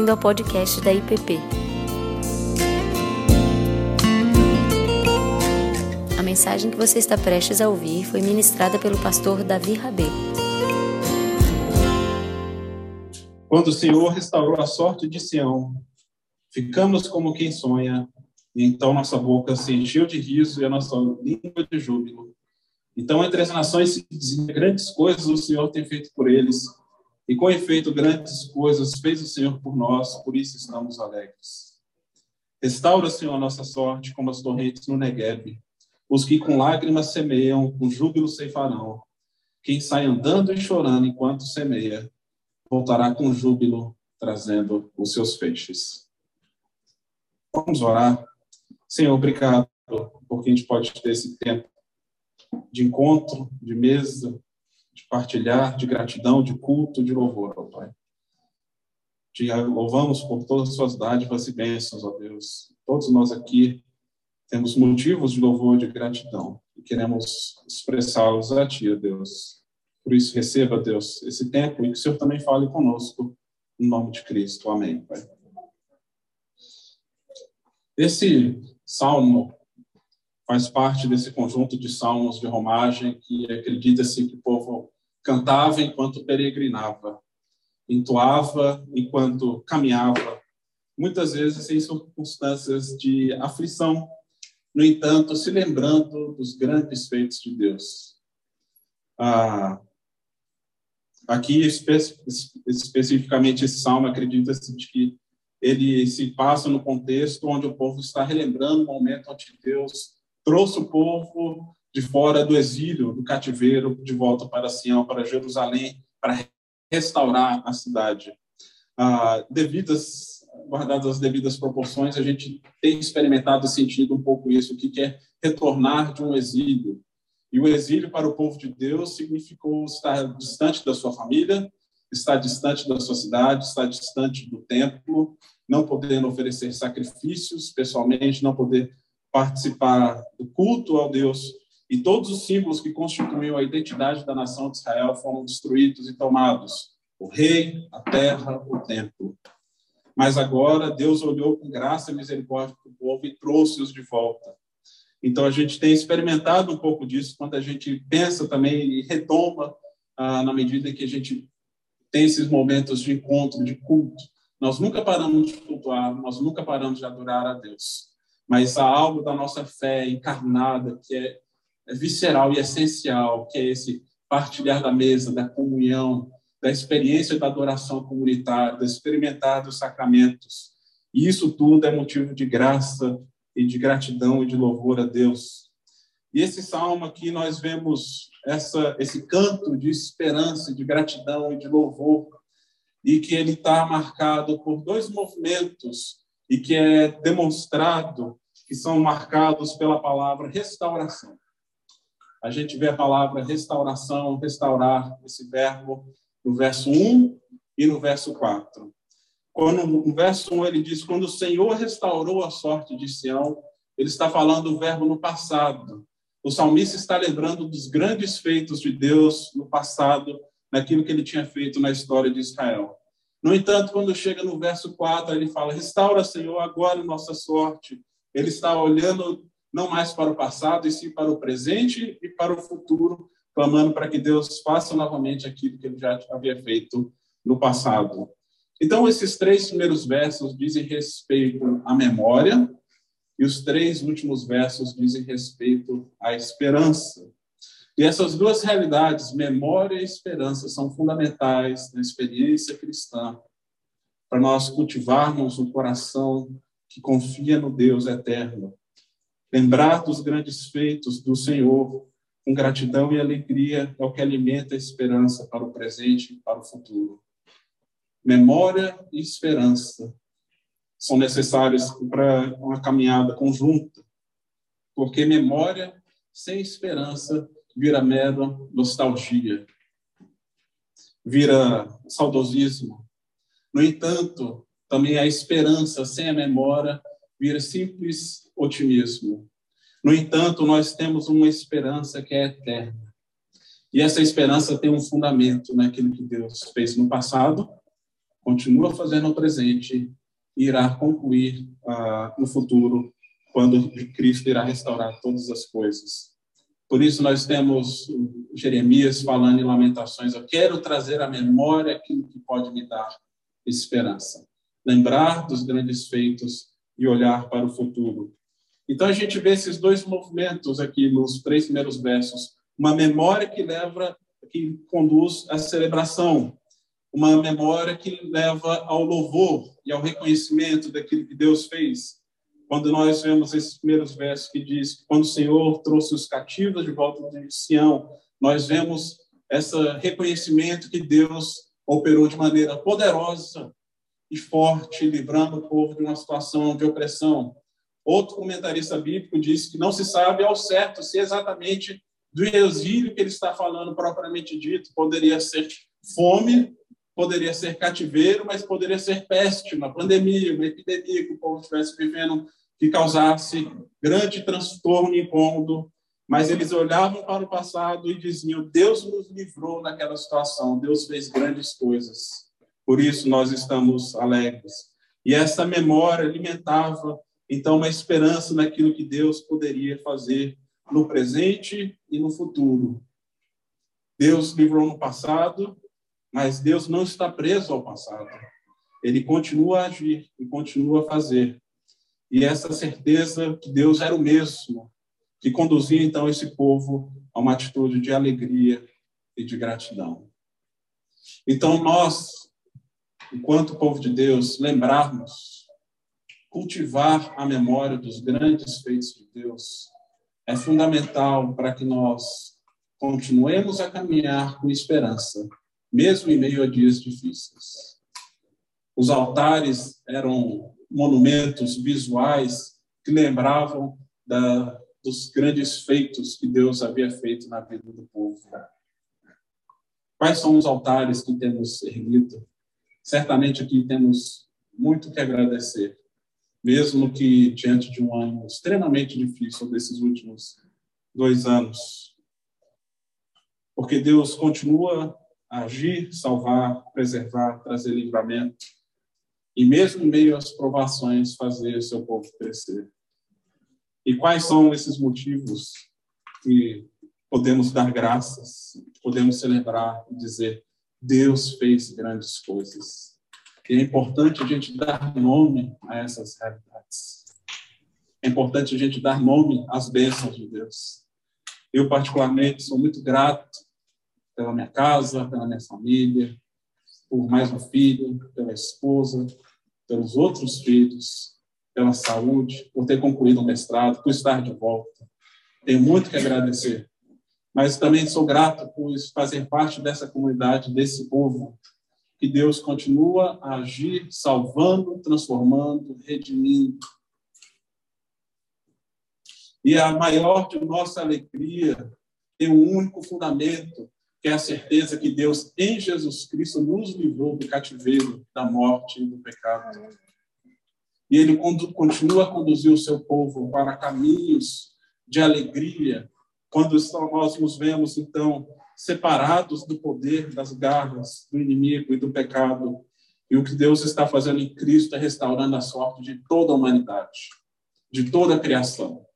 bem-vindo ao podcast da IPP. A mensagem que você está prestes a ouvir foi ministrada pelo pastor Davi Rabê. Quando o Senhor restaurou a sorte de Sião, ficamos como quem sonha, e então nossa boca se encheu de riso e a nossa língua de júbilo. Então, entre as nações se dizia, grandes coisas o Senhor tem feito por eles, e com efeito, grandes coisas fez o Senhor por nós, por isso estamos alegres. Restaura, Senhor, a nossa sorte como as torrentes no Negueb. Os que com lágrimas semeiam, com júbilo ceifarão. Quem sai andando e chorando enquanto semeia, voltará com júbilo, trazendo os seus feixes. Vamos orar. Senhor, obrigado porque a gente pode ter esse tempo de encontro, de mesa, de partilhar, de gratidão, de culto, de louvor, ó Pai. Te louvamos por todas as suas dádivas e bênçãos, ó Deus. Todos nós aqui temos motivos de louvor, de gratidão, e queremos expressá-los a Ti, ó Deus. Por isso, receba, Deus, esse tempo e que o Senhor também fale conosco, em nome de Cristo. Amém, Pai. Esse salmo faz parte desse conjunto de salmos de romagem que acredita-se que o povo cantava enquanto peregrinava, entoava enquanto caminhava, muitas vezes em circunstâncias de aflição, no entanto, se lembrando dos grandes feitos de Deus. Ah, aqui, espe especificamente, esse salmo acredita-se que ele se passa no contexto onde o povo está relembrando o momento onde Deus trouxe o povo de fora do exílio, do cativeiro, de volta para Sião, para Jerusalém, para restaurar a cidade. Ah, devidas, guardadas as devidas proporções, a gente tem experimentado sentido um pouco isso, o que é retornar de um exílio. E o exílio para o povo de Deus significou estar distante da sua família, estar distante da sua cidade, estar distante do templo, não podendo oferecer sacrifícios pessoalmente, não poder participar do culto ao Deus, e todos os símbolos que constituíam a identidade da nação de Israel foram destruídos e tomados: o rei, a terra, o templo. Mas agora Deus olhou com graça e misericórdia para o povo e trouxe-os de volta. Então a gente tem experimentado um pouco disso quando a gente pensa também e retoma ah, na medida que a gente tem esses momentos de encontro, de culto. Nós nunca paramos de cultuar, nós nunca paramos de adorar a Deus mas há algo da nossa fé encarnada que é, é visceral e essencial, que é esse partilhar da mesa, da comunhão, da experiência da adoração comunitária, de experimentar dos sacramentos. E isso tudo é motivo de graça e de gratidão e de louvor a Deus. E esse salmo aqui nós vemos essa, esse canto de esperança, de gratidão e de louvor, e que ele está marcado por dois movimentos e que é demonstrado que são marcados pela palavra restauração. A gente vê a palavra restauração, restaurar, esse verbo, no verso 1 e no verso 4. Quando, no verso 1 ele diz: Quando o Senhor restaurou a sorte de Sião, ele está falando o verbo no passado. O salmista está lembrando dos grandes feitos de Deus no passado, naquilo que ele tinha feito na história de Israel. No entanto, quando chega no verso 4, ele fala: Restaura, Senhor, agora nossa sorte, ele está olhando não mais para o passado, e sim para o presente e para o futuro, clamando para que Deus faça novamente aquilo que ele já havia feito no passado. Então, esses três primeiros versos dizem respeito à memória, e os três últimos versos dizem respeito à esperança. E essas duas realidades, memória e esperança, são fundamentais na experiência cristã, para nós cultivarmos um coração que confia no Deus eterno. Lembrar dos grandes feitos do Senhor com gratidão e alegria é o que alimenta a esperança para o presente e para o futuro. Memória e esperança são necessários para uma caminhada conjunta, porque memória sem esperança vira mera nostalgia, vira saudosismo. No entanto, também a esperança sem a memória vira simples otimismo. No entanto, nós temos uma esperança que é eterna. E essa esperança tem um fundamento naquilo que Deus fez no passado, continua fazendo no presente e irá concluir ah, no futuro, quando Cristo irá restaurar todas as coisas. Por isso, nós temos Jeremias falando em Lamentações: Eu quero trazer à memória aquilo que pode me dar esperança. Lembrar dos grandes feitos e olhar para o futuro. Então, a gente vê esses dois movimentos aqui nos três primeiros versos: uma memória que leva, que conduz à celebração, uma memória que leva ao louvor e ao reconhecimento daquilo que Deus fez. Quando nós vemos esses primeiros versos que diz que quando o Senhor trouxe os cativos de volta de Sião, nós vemos esse reconhecimento que Deus operou de maneira poderosa e forte, livrando o povo de uma situação de opressão. Outro comentarista bíblico diz que não se sabe ao certo se exatamente do exílio que ele está falando propriamente dito poderia ser fome poderia ser cativeiro, mas poderia ser peste, uma pandemia, uma epidemia que o povo estivesse vivendo, que causasse grande transtorno e incômodo. Mas eles olhavam para o passado e diziam: Deus nos livrou naquela situação, Deus fez grandes coisas. Por isso nós estamos alegres. E essa memória alimentava, então, uma esperança naquilo que Deus poderia fazer no presente e no futuro. Deus livrou no passado, mas Deus não está preso ao passado. Ele continua a agir e continua a fazer. E essa certeza que Deus era o mesmo, que conduzia então esse povo a uma atitude de alegria e de gratidão. Então nós, enquanto povo de Deus, lembrarmos, cultivar a memória dos grandes feitos de Deus é fundamental para que nós continuemos a caminhar com esperança mesmo em meio a dias difíceis. Os altares eram monumentos visuais que lembravam da, dos grandes feitos que Deus havia feito na vida do povo. Quais são os altares que temos erguido? Certamente aqui temos muito que agradecer, mesmo que diante de um ano extremamente difícil desses últimos dois anos. Porque Deus continua agir, salvar, preservar, trazer livramento e mesmo em meio às provações fazer o seu povo crescer. E quais são esses motivos que podemos dar graças, podemos celebrar e dizer Deus fez grandes coisas. E é importante a gente dar nome a essas realidades. É importante a gente dar nome às bênçãos de Deus. Eu, particularmente, sou muito grato pela minha casa, pela minha família, por mais um filho, pela esposa, pelos outros filhos, pela saúde, por ter concluído o mestrado, por estar de volta. Tenho muito que agradecer. Mas também sou grato por fazer parte dessa comunidade, desse povo, que Deus continua a agir, salvando, transformando, redimindo. E a maior de nossa alegria tem um único fundamento, que é a certeza que Deus, em Jesus Cristo, nos livrou do cativeiro, da morte e do pecado. E Ele continua a conduzir o seu povo para caminhos de alegria, quando nós nos vemos, então, separados do poder das garras do inimigo e do pecado. E o que Deus está fazendo em Cristo é restaurando a sorte de toda a humanidade, de toda a criação,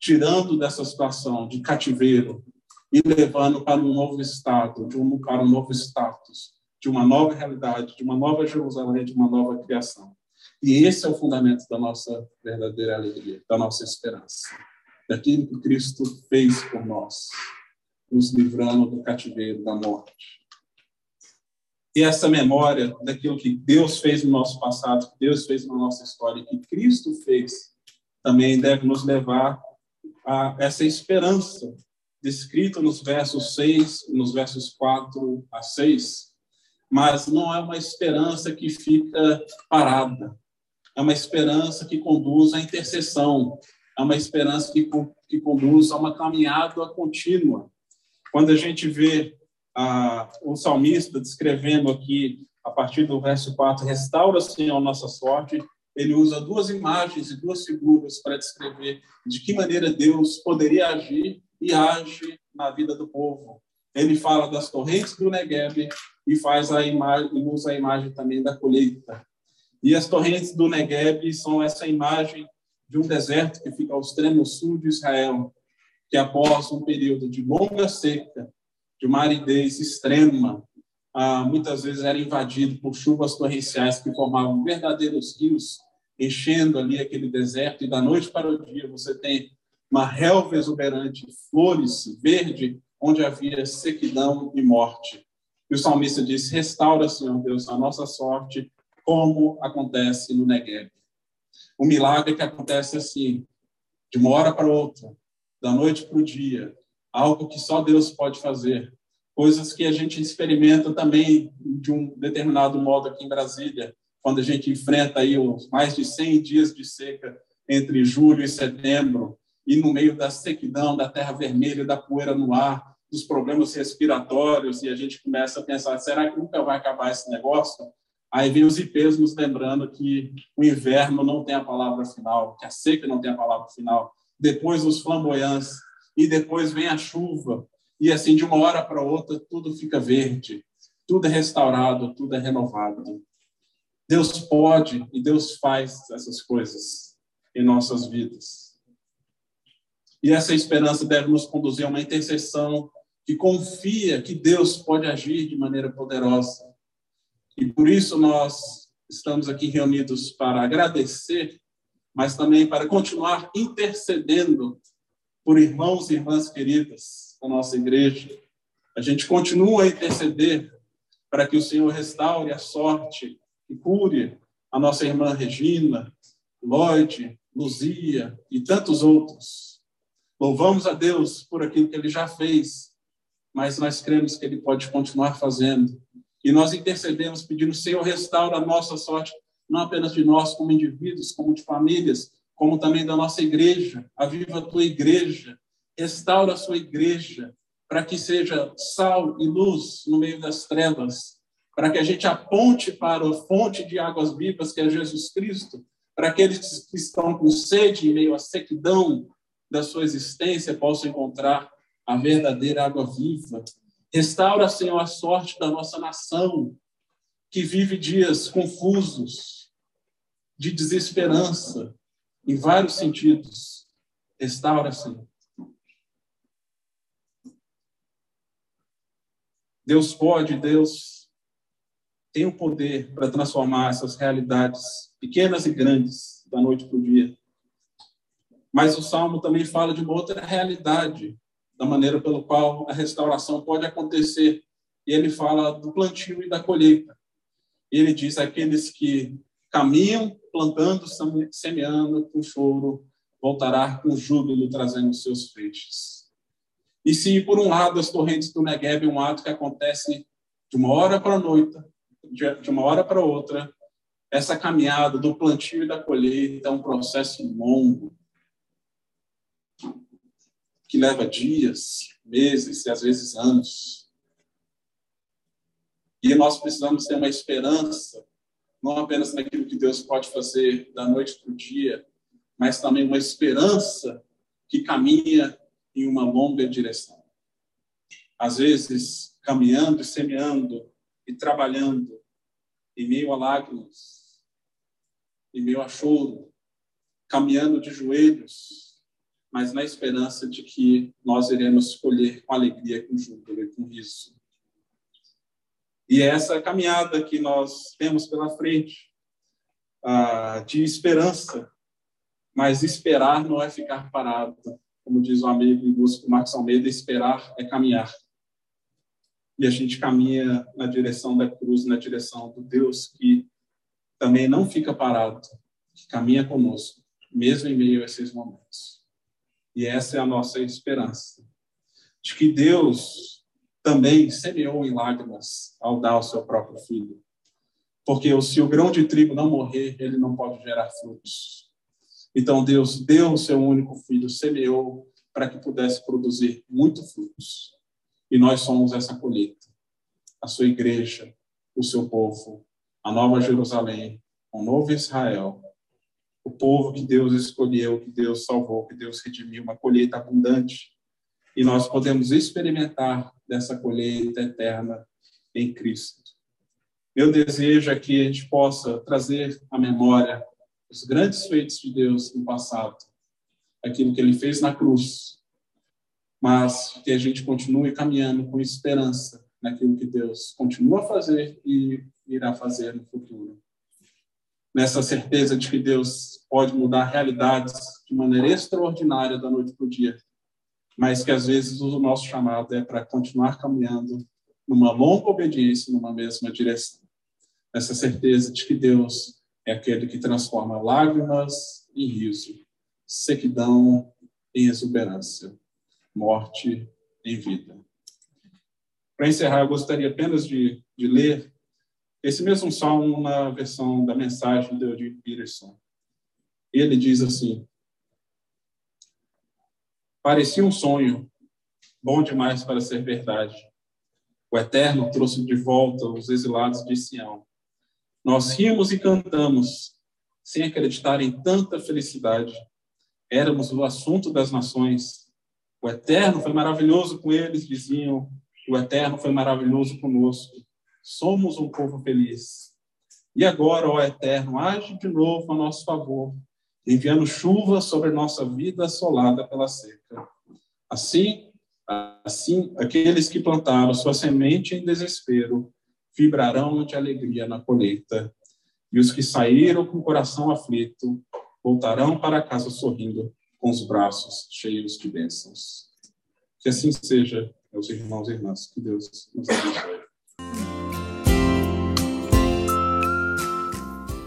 tirando dessa situação de cativeiro, e levando para um novo estado, de um, para um novo status, de uma nova realidade, de uma nova Jerusalém, de uma nova criação. E esse é o fundamento da nossa verdadeira alegria, da nossa esperança, daquilo que Cristo fez por nós, nos livrando do cativeiro, da morte. E essa memória daquilo que Deus fez no nosso passado, que Deus fez na nossa história, que Cristo fez, também deve nos levar a essa esperança descrito nos versos 6, nos versos 4 a 6, mas não é uma esperança que fica parada. É uma esperança que conduz à intercessão, uma esperança que, que conduz a uma caminhada contínua. Quando a gente vê ah, o salmista descrevendo aqui, a partir do verso 4, restaura, Senhor, a nossa sorte, ele usa duas imagens e duas figuras para descrever de que maneira Deus poderia agir e age na vida do povo. Ele fala das torrentes do Negev e faz a imagem, usa a imagem também da colheita. E as torrentes do Negev são essa imagem de um deserto que fica ao extremo sul de Israel, que após um período de longa seca, de uma aridez extrema, ah, muitas vezes era invadido por chuvas torrenciais que formavam verdadeiros rios, enchendo ali aquele deserto, e da noite para o dia você tem uma relva exuberante, flores, verde, onde havia sequidão e morte. E o salmista diz: Restaura, Senhor Deus, a nossa sorte, como acontece no Negev. Um milagre que acontece assim, de uma hora para outra, da noite para o dia, algo que só Deus pode fazer. Coisas que a gente experimenta também de um determinado modo aqui em Brasília, quando a gente enfrenta aí os mais de 100 dias de seca entre julho e setembro, e no meio da sequidão, da terra vermelha, da poeira no ar, dos problemas respiratórios, e a gente começa a pensar: será que nunca vai acabar esse negócio? Aí vem os IPs nos lembrando que o inverno não tem a palavra final, que a seca não tem a palavra final. Depois os flamboyantes, e depois vem a chuva, e assim, de uma hora para outra, tudo fica verde, tudo é restaurado, tudo é renovado. Deus pode e Deus faz essas coisas em nossas vidas. E essa esperança deve nos conduzir a uma intercessão que confia que Deus pode agir de maneira poderosa. E por isso nós estamos aqui reunidos para agradecer, mas também para continuar intercedendo por irmãos e irmãs queridas da nossa igreja. A gente continua a interceder para que o Senhor restaure a sorte e cure a nossa irmã Regina, Lloyd, Luzia e tantos outros. Louvamos a Deus por aquilo que ele já fez mas nós cremos que Ele pode continuar fazendo. E nós intercedemos pedindo, Senhor, restaura a nossa sorte, não apenas de nós como indivíduos, como de famílias, como também da nossa igreja. Aviva a tua igreja, restaura a sua igreja, para que seja sal e luz no meio das trevas, para que a gente aponte para a fonte de águas vivas, que é Jesus Cristo, para aqueles que estão com sede em meio à sequidão da sua existência possam encontrar a verdadeira água viva. Restaura, Senhor, a sorte da nossa nação, que vive dias confusos, de desesperança, em vários sentidos. Restaura, Senhor. Deus pode, Deus tem o poder para transformar essas realidades pequenas e grandes da noite para o dia. Mas o Salmo também fala de uma outra realidade da maneira pelo qual a restauração pode acontecer. E ele fala do plantio e da colheita. Ele diz aqueles que caminham plantando, semeando com choro, voltará com júbilo trazendo seus feixes. E se por um lado as torrentes do Negev é um ato que acontece de uma hora para a noite, de uma hora para outra, essa caminhada do plantio e da colheita é um processo longo, que leva dias, meses e às vezes anos. E nós precisamos ter uma esperança, não apenas naquilo que Deus pode fazer da noite para o dia, mas também uma esperança que caminha em uma longa direção. Às vezes, caminhando e semeando e trabalhando em meio a lágrimas, em meio a choro, caminhando de joelhos, mas na esperança de que nós iremos colher com alegria, com júbilo e com riso. E é essa caminhada que nós temos pela frente, de esperança, mas esperar não é ficar parado. Como diz o amigo e músico Marcos Almeida, esperar é caminhar. E a gente caminha na direção da cruz, na direção do Deus que também não fica parado, que caminha conosco, mesmo em meio a esses momentos. E essa é a nossa esperança. De que Deus também semeou em lágrimas ao dar o seu próprio filho. Porque se o grão de trigo não morrer, ele não pode gerar frutos. Então Deus deu o seu único filho, semeou para que pudesse produzir muito frutos. E nós somos essa colheita. A sua igreja, o seu povo, a nova Jerusalém, o novo Israel, o povo que Deus escolheu, que Deus salvou, que Deus redimiu, uma colheita abundante. E nós podemos experimentar dessa colheita eterna em Cristo. Meu desejo é que a gente possa trazer à memória os grandes feitos de Deus no passado, aquilo que ele fez na cruz, mas que a gente continue caminhando com esperança naquilo que Deus continua a fazer e irá fazer no futuro. Nessa certeza de que Deus pode mudar realidades de maneira extraordinária da noite para o dia, mas que às vezes o nosso chamado é para continuar caminhando numa longa obediência, numa mesma direção. Essa certeza de que Deus é aquele que transforma lágrimas em riso, sequidão em exuberância, morte em vida. Para encerrar, eu gostaria apenas de, de ler esse mesmo salmo na versão da mensagem de Eugene Peterson. Ele diz assim: Parecia um sonho, bom demais para ser verdade. O Eterno trouxe de volta os exilados de Sião. Nós rimos e cantamos, sem acreditar em tanta felicidade. Éramos o assunto das nações. O Eterno foi maravilhoso com eles, diziam o Eterno foi maravilhoso conosco. Somos um povo feliz. E agora, ó Eterno, age de novo a nosso favor, enviando chuva sobre nossa vida assolada pela seca. Assim, assim, aqueles que plantaram sua semente em desespero vibrarão de alegria na colheita. E os que saíram com o coração aflito voltarão para casa sorrindo, com os braços cheios de bênçãos. Que assim seja meus irmãos e irmãs. Que Deus nos abençoe.